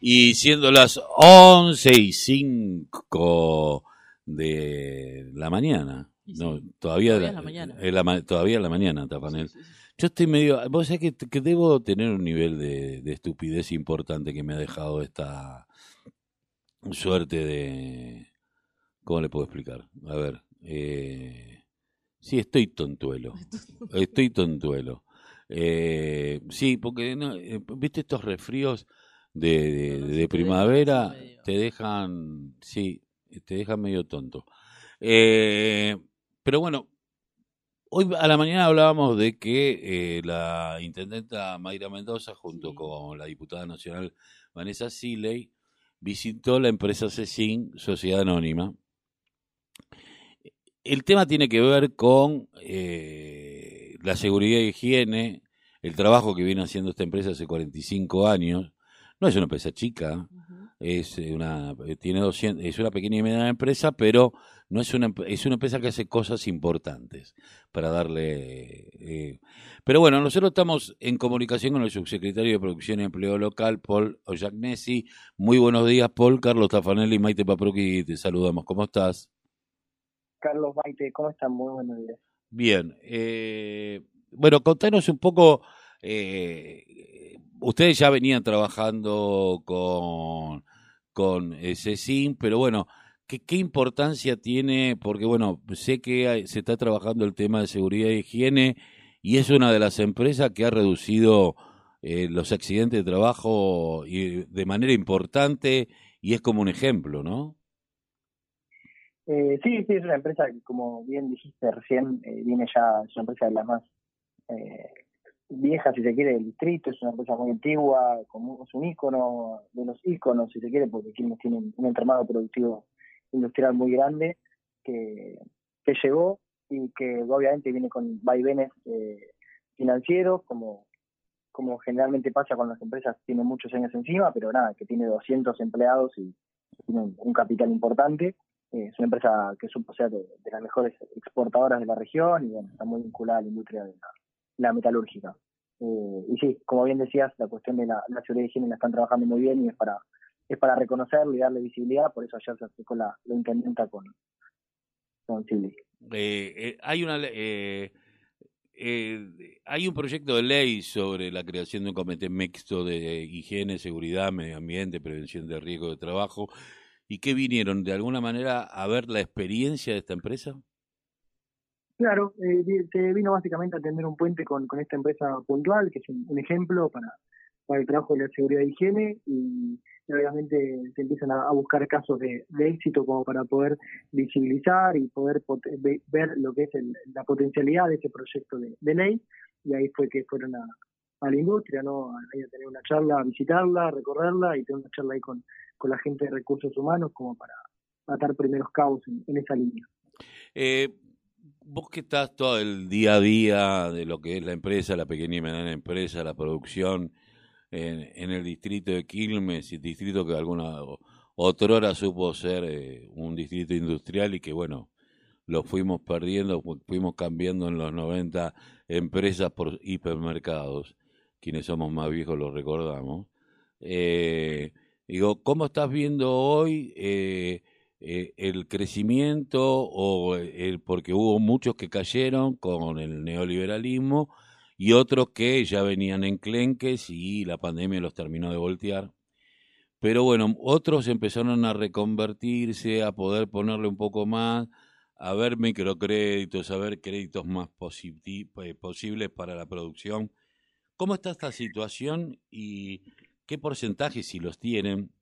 Y siendo las 11 y 5 de la mañana. no, todavía, todavía es la mañana. es la todavía es la mañana, Tapanel. Yo estoy medio. Vos sabés que, que debo tener un nivel de, de, estupidez importante que me ha dejado esta suerte de. ¿Cómo le puedo explicar? A ver. Eh, sí, estoy tontuelo. Estoy tontuelo. Eh, sí, porque, no, eh, ¿viste estos resfríos? de, de, de primavera te dejan, sí, te dejan medio tonto. Eh, pero bueno, hoy a la mañana hablábamos de que eh, la intendenta Mayra Mendoza, junto sí. con la diputada nacional Vanessa Siley, visitó la empresa CECIN, Sociedad Anónima. El tema tiene que ver con eh, la seguridad y higiene, el trabajo que viene haciendo esta empresa hace 45 años, no es una empresa chica, uh -huh. es una tiene 200, es una pequeña y mediana empresa, pero no es una es una empresa que hace cosas importantes para darle eh, pero bueno, nosotros estamos en comunicación con el subsecretario de Producción y Empleo Local, Paul Oyagnesi. Muy buenos días, Paul, Carlos Tafanelli y Maite Papruki, te saludamos. ¿Cómo estás? Carlos, Maite, ¿cómo están? Muy buenos días. Bien, eh, bueno, contanos un poco eh, ustedes ya venían trabajando con, con CECIN, pero bueno, ¿qué, ¿qué, importancia tiene? Porque bueno, sé que se está trabajando el tema de seguridad y higiene y es una de las empresas que ha reducido eh, los accidentes de trabajo y, de manera importante y es como un ejemplo, ¿no? Eh, sí, sí, es una empresa que, como bien dijiste recién, eh, viene ya, es una empresa de las más eh, vieja, si se quiere, del distrito, es una empresa muy antigua, como es un ícono de los íconos, si se quiere, porque Quilmes tiene un entramado productivo industrial muy grande que, que llegó y que obviamente viene con vaivenes eh, financieros, como, como generalmente pasa con las empresas, tiene muchos años encima, pero nada, que tiene 200 empleados y tiene un, un capital importante. Eh, es una empresa que supo ser de, de, las mejores exportadoras de la región y bueno, está muy vinculada a la industria de la, la metalúrgica. Eh, y sí, como bien decías, la cuestión de la, la seguridad y higiene la están trabajando muy bien y es para es para reconocerlo y darle visibilidad, por eso ayer se acercó la, la intendenta con, con Silvi. Eh, eh, hay una eh, hay un proyecto de ley sobre la creación de un comité mixto de higiene, seguridad, medio ambiente, prevención de riesgo de trabajo. ¿Y qué vinieron? ¿De alguna manera a ver la experiencia de esta empresa? Claro, eh, se vino básicamente a tender un puente con, con esta empresa puntual, que es un, un ejemplo para, para el trabajo de la seguridad y higiene, y obviamente se empiezan a, a buscar casos de, de, éxito como para poder visibilizar y poder ver lo que es el, la potencialidad de ese proyecto de, de, ley, y ahí fue que fueron a, a la industria, ¿no? Ahí a tener una charla, a visitarla, a recorrerla y tener una charla ahí con, con la gente de recursos humanos como para atar primeros cabos en, en esa línea. Eh, vos que estás todo el día a día de lo que es la empresa, la pequeña y mediana empresa, la producción en, el distrito de Quilmes, distrito que alguna otrora supo ser eh, un distrito industrial y que bueno, lo fuimos perdiendo, fuimos cambiando en los 90 empresas por hipermercados, quienes somos más viejos lo recordamos. Eh, digo, ¿cómo estás viendo hoy eh, eh, el crecimiento o el porque hubo muchos que cayeron con el neoliberalismo y otros que ya venían enclenques y la pandemia los terminó de voltear. Pero bueno, otros empezaron a reconvertirse, a poder ponerle un poco más, a ver microcréditos, a ver créditos más eh, posibles para la producción. ¿Cómo está esta situación y qué porcentaje, si los tienen,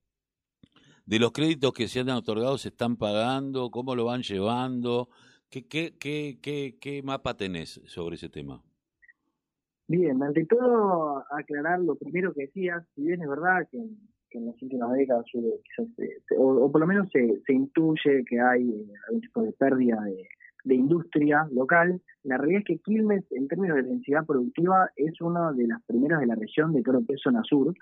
de los créditos que se han otorgado se están pagando, cómo lo van llevando, ¿qué, qué, qué, qué, qué mapa tenés sobre ese tema? Bien, ante todo aclarar lo primero que decías, si bien es verdad que, que en las últimas décadas quizás se, o, o, por lo menos se, se intuye que hay eh, algún tipo de pérdida de, industria local, la realidad es que Quilmes en términos de densidad productiva es una de las primeras de la región de todo lo que es zona sur,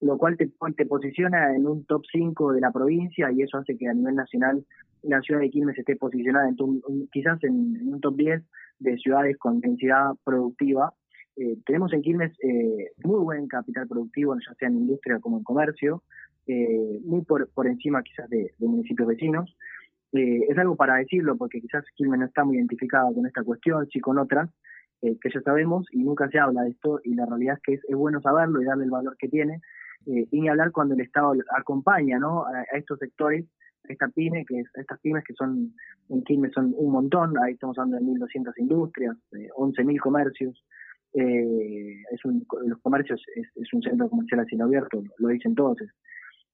lo cual te, te posiciona en un top 5 de la provincia y eso hace que a nivel nacional la ciudad de Quilmes esté posicionada en tu, quizás en, un top 10 de ciudades con densidad productiva eh, tenemos en Quilmes eh, muy buen capital productivo, ya sea en industria como en comercio, eh, muy por, por encima quizás de, municipios vecinos. es algo para decirlo porque quizás Quilmes no está muy identificado con esta cuestión, sí con otras, que ya sabemos y nunca se habla de esto y la realidad es que es, bueno saberlo y darle el valor que tiene y ni hablar cuando el Estado acompaña ¿no? a, estos sectores esta pyme, que estas pymes que son en Quilmes son un montón, ahí estamos hablando de 1.200 industrias, 11.000 comercios, eh, es un, los comercios es, un centro comercial a cielo abierto, lo dicen todos,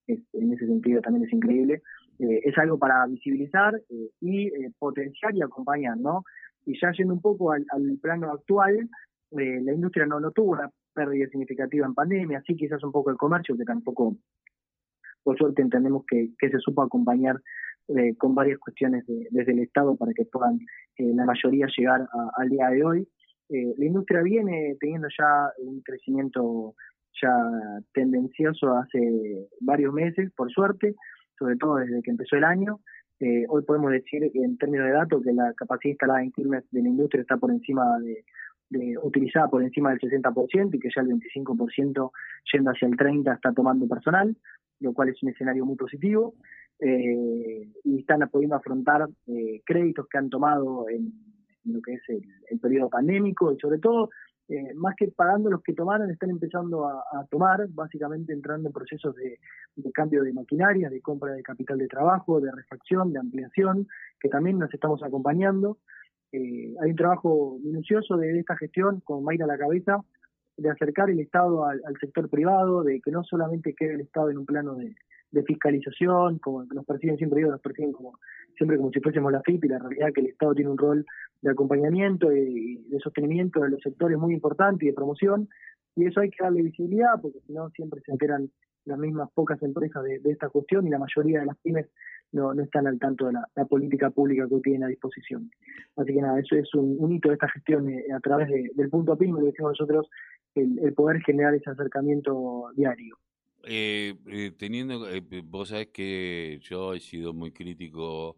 en ese sentido también es increíble. Eh, es algo para visibilizar eh, y eh, potenciar y acompañar, ¿no? Y ya yendo un poco al, plano actual, la industria no, no tuvo una pérdida significativa en pandemia, sí quizás un poco el comercio, que tampoco, por suerte entendemos que, que se supo acompañar con varias cuestiones desde el Estado para que puedan la mayoría llegar al día de hoy. Eh, la industria viene teniendo ya un crecimiento ya tendencioso hace varios meses, por suerte, sobre todo desde que empezó el año. Eh, hoy podemos decir en términos de datos que la capacidad instalada en Quilmes de la industria está por encima de, utilizada por encima del 60% y que ya el 25% yendo hacia el 30% está tomando personal, lo cual es un escenario muy positivo. Eh, y están pudiendo afrontar créditos que han tomado en lo que es el, periodo pandémico y sobre todo, eh, más que pagando los que tomaron, están empezando a, tomar, básicamente entrando en procesos de, cambio de maquinaria, de compra de capital de trabajo, de refacción, de ampliación, que también nos estamos acompañando. Eh, hay un trabajo minucioso de esta gestión con Mayra a la cabeza de acercar el Estado al, sector privado, de que no solamente quede el Estado en un plano de, fiscalización, como nos persiguen siempre, digo, nos persiguen como siempre como si fuésemos la FIP y la realidad que el Estado tiene un rol de acompañamiento y de sostenimiento de los sectores muy importante y de promoción, y eso hay que darle visibilidad, porque si no siempre se enteran las mismas pocas empresas de, esta cuestión y la mayoría de las pymes no, no están al tanto de la, política pública que tienen a disposición. Así que nada, eso es un, hito de esta gestión eh, a través del punto PYME, lo decimos nosotros, el, poder generar ese acercamiento diario. Eh, eh, teniendo, vos sabés que yo he sido muy crítico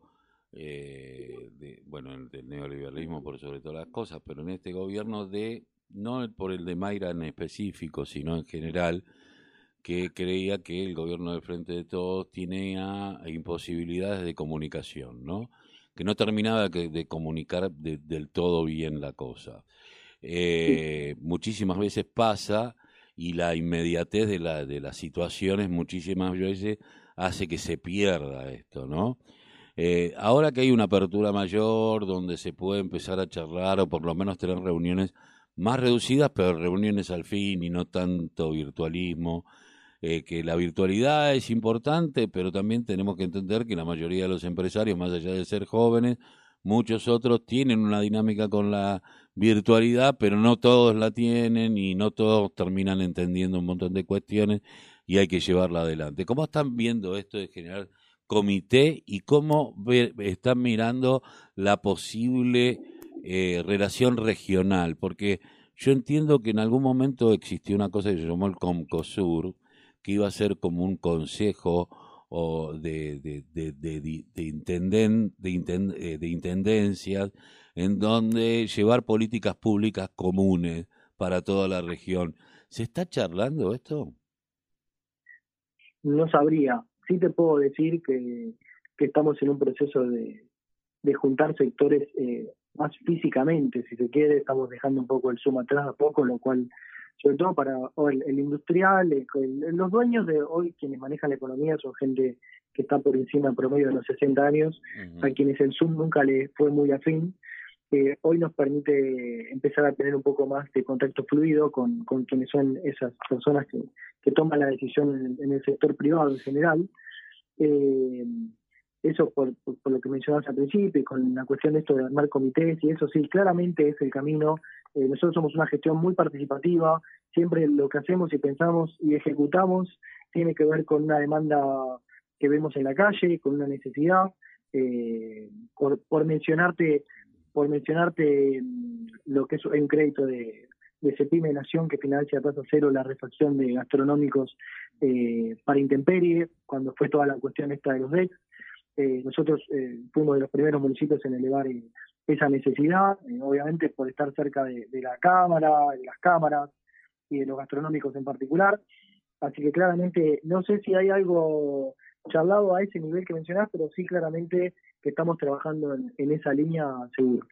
eh, de, bueno, el del neoliberalismo por sobre todas las cosas, pero en este gobierno de, no por el de Mayra en específico, sino en general, que creía que el gobierno del Frente de Todos tenía imposibilidades de comunicación, ¿no? Que no terminaba de, comunicar del todo bien la cosa. Eh, muchísimas veces pasa y la inmediatez de, la, de las situaciones muchísimas veces hace que se pierda esto, ¿no? Eh, ahora que hay una apertura mayor donde se puede empezar a charlar o por lo menos tener reuniones más reducidas, pero reuniones al fin y no tanto virtualismo, eh, que la virtualidad es importante, pero también tenemos que entender que la mayoría de los empresarios, más allá de ser jóvenes, muchos otros tienen una dinámica con la virtualidad, pero no todos la tienen y no todos terminan entendiendo un montón de cuestiones y hay que llevarla adelante. ¿Cómo están viendo esto de generar comité y cómo están mirando la posible eh, relación regional, porque yo entiendo que en algún momento existió una cosa que se llamó el Comcosur, que iba a ser como un consejo o de, de, de, de, de, eh, de intendencias en donde llevar políticas públicas comunes para toda la región. ¿Se está charlando esto? No sabría, sí te puedo decir que, estamos en un proceso de, juntar sectores eh, más físicamente, si se quiere, estamos dejando un poco el suma atrás a poco, lo cual, sobre todo para el, industrial, los dueños de hoy, quienes manejan la economía, son gente que está por encima del promedio de los 60 años, a quienes el Zoom nunca les fue muy afín. Eh, hoy nos permite empezar a tener un poco más de contacto fluido con, con quienes son esas personas que, que toman la decisión en, el sector privado en general. Eh, eso por, lo que mencionabas al principio, con la cuestión de esto de armar comités, y eso sí, claramente es el camino. Eh, nosotros somos una gestión muy participativa, siempre lo que hacemos y pensamos y ejecutamos tiene que ver con una demanda que vemos en la calle, con una necesidad. Eh, por, por mencionarte por mencionarte mm, lo que es un crédito de, de CEPIME Nación que financia a tasa cero la refacción de gastronómicos eh, para intemperie, cuando fue toda la cuestión esta de los DEC. Eh, nosotros eh, fuimos de los primeros municipios en elevar esa necesidad, eh, obviamente por estar cerca de, la cámara, de las cámaras y de los gastronómicos en particular. Así que claramente, no sé si hay algo charlado a ese nivel que mencionás, pero sí claramente que estamos trabajando en, esa línea seguro.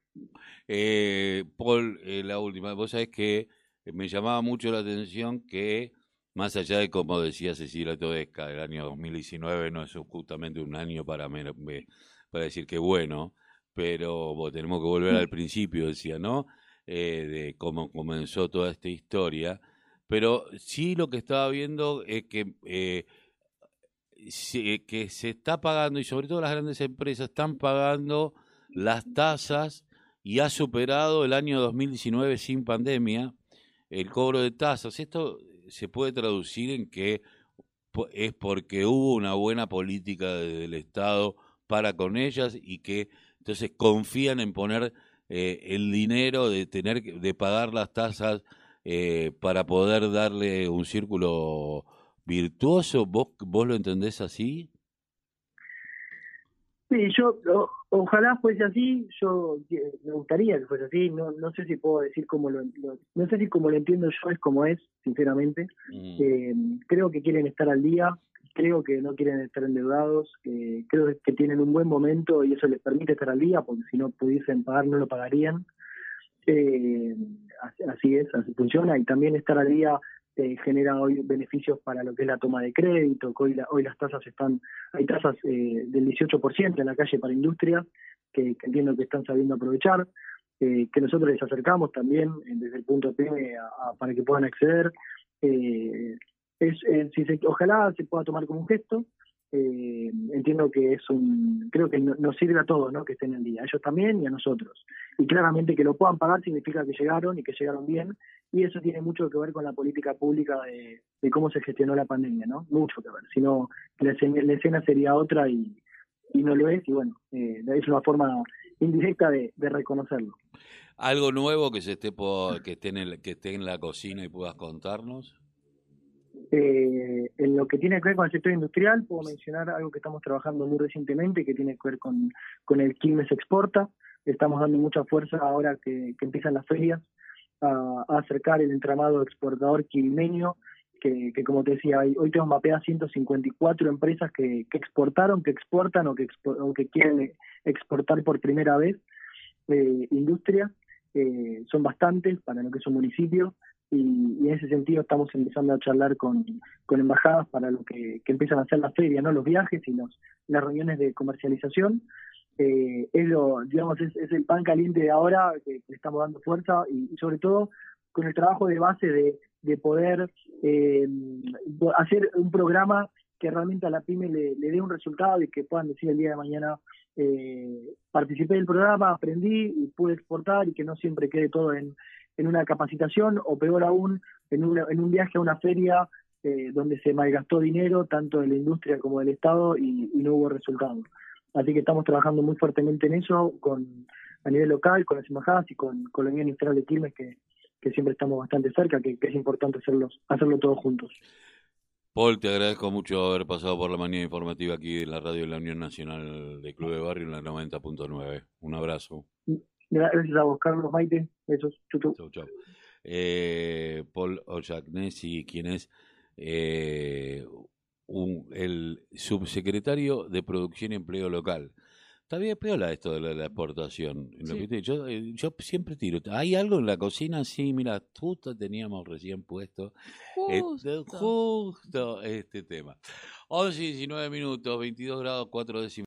Eh, Paul, eh, la última, vos sabés que me llamaba mucho la atención que, más allá de como decía Cecilia Todesca, el año 2019 no es justamente un año para, para decir que bueno, pero tenemos que volver al principio, decía, ¿no? Eh, de cómo comenzó toda esta historia. Pero sí lo que estaba viendo es que, eh, que se está pagando, y sobre todo las grandes empresas están pagando las tasas y ha superado el año 2019 sin pandemia el cobro de tasas. Esto se puede traducir en que es porque hubo una buena política del Estado para con ellas y que entonces confían en poner eh, el dinero de tener de pagar las tasas eh, para poder darle un círculo virtuoso. ¿Vos, vos lo entendés así? Sí, yo ojalá fuese así, yo me gustaría que fuese así, no, no sé si puedo decir cómo lo, no sé si como lo entiendo yo es como es, sinceramente. Mm. Eh, creo que quieren estar al día, creo que no quieren estar endeudados, creo que tienen un buen momento y eso les permite estar al día, porque si no pudiesen pagar no lo pagarían. Eh, así es, así funciona, y también estar al día eh, genera hoy beneficios para lo que es la toma de crédito, hoy, hoy las tasas están, hay tasas eh, del 18% en la calle para industria, que, entiendo que están sabiendo aprovechar, que nosotros les acercamos también desde el punto P para que puedan acceder. Eh, es, eh, si se, ojalá se pueda tomar como un gesto. Eh, entiendo que es un, creo que nos sirve a todos, ¿no? Que estén en día, a ellos también y a nosotros. Y claramente que lo puedan pagar significa que llegaron y que llegaron bien, y eso tiene mucho que ver con la política pública de, cómo se gestionó la pandemia, ¿no? Mucho que ver. Si no, la, escena sería otra y, y no lo es, y bueno, eh, es una forma indirecta de, reconocerlo. ¿Algo nuevo que se esté que esté en que esté en la cocina y puedas contarnos? Eh, en lo que tiene que ver con el sector industrial, puedo mencionar algo que estamos trabajando muy recientemente, que tiene que ver con, con el Quilmes Exporta. Estamos dando mucha fuerza ahora que, empiezan las ferias a, acercar el entramado exportador quilmeño, que, como te decía, hoy tenemos mapeadas 154 empresas que, exportaron, que exportan o que, que quieren exportar por primera vez eh, industria. Eh, son bastantes para lo que es un municipio y, en ese sentido estamos empezando a charlar con, embajadas para lo que, empiezan a hacer las ferias, ¿no? los viajes y los, las reuniones de comercialización. Eh, es, digamos, es, el pan caliente de ahora que, le estamos dando fuerza y, sobre todo con el trabajo de base de, de poder eh, hacer un programa que realmente a la pyme le, dé un resultado y que puedan decir el día de mañana eh, participé del programa, aprendí y pude exportar y que no siempre quede todo en, en una capacitación o peor aún en, en un viaje a una feria eh, donde se malgastó dinero tanto de la industria como del Estado y, no hubo resultados. Así que estamos trabajando muy fuertemente en eso con a nivel local, con las embajadas y con, con la Unión Industrial de Quilmes que, que siempre estamos bastante cerca, que, es importante hacerlos, hacerlo todos juntos. Paul, te agradezco mucho haber pasado por la mañana informativa aquí en la radio de la Unión Nacional de Club de Barrio en la 90.9. Un abrazo. Gracias a vos, Carlos Maite. Besos. Chau, chau. Eh, Paul Ojagnesi, quien es eh, un, el subsecretario de Producción y Empleo Local. Está bien peola esto de la, exportación. yo, eh, yo, siempre tiro. ¿Hay algo en la cocina? Sí, mira, justo teníamos recién puesto justo, este, justo este tema. 11 y 19 minutos, 22 grados 4 décimos.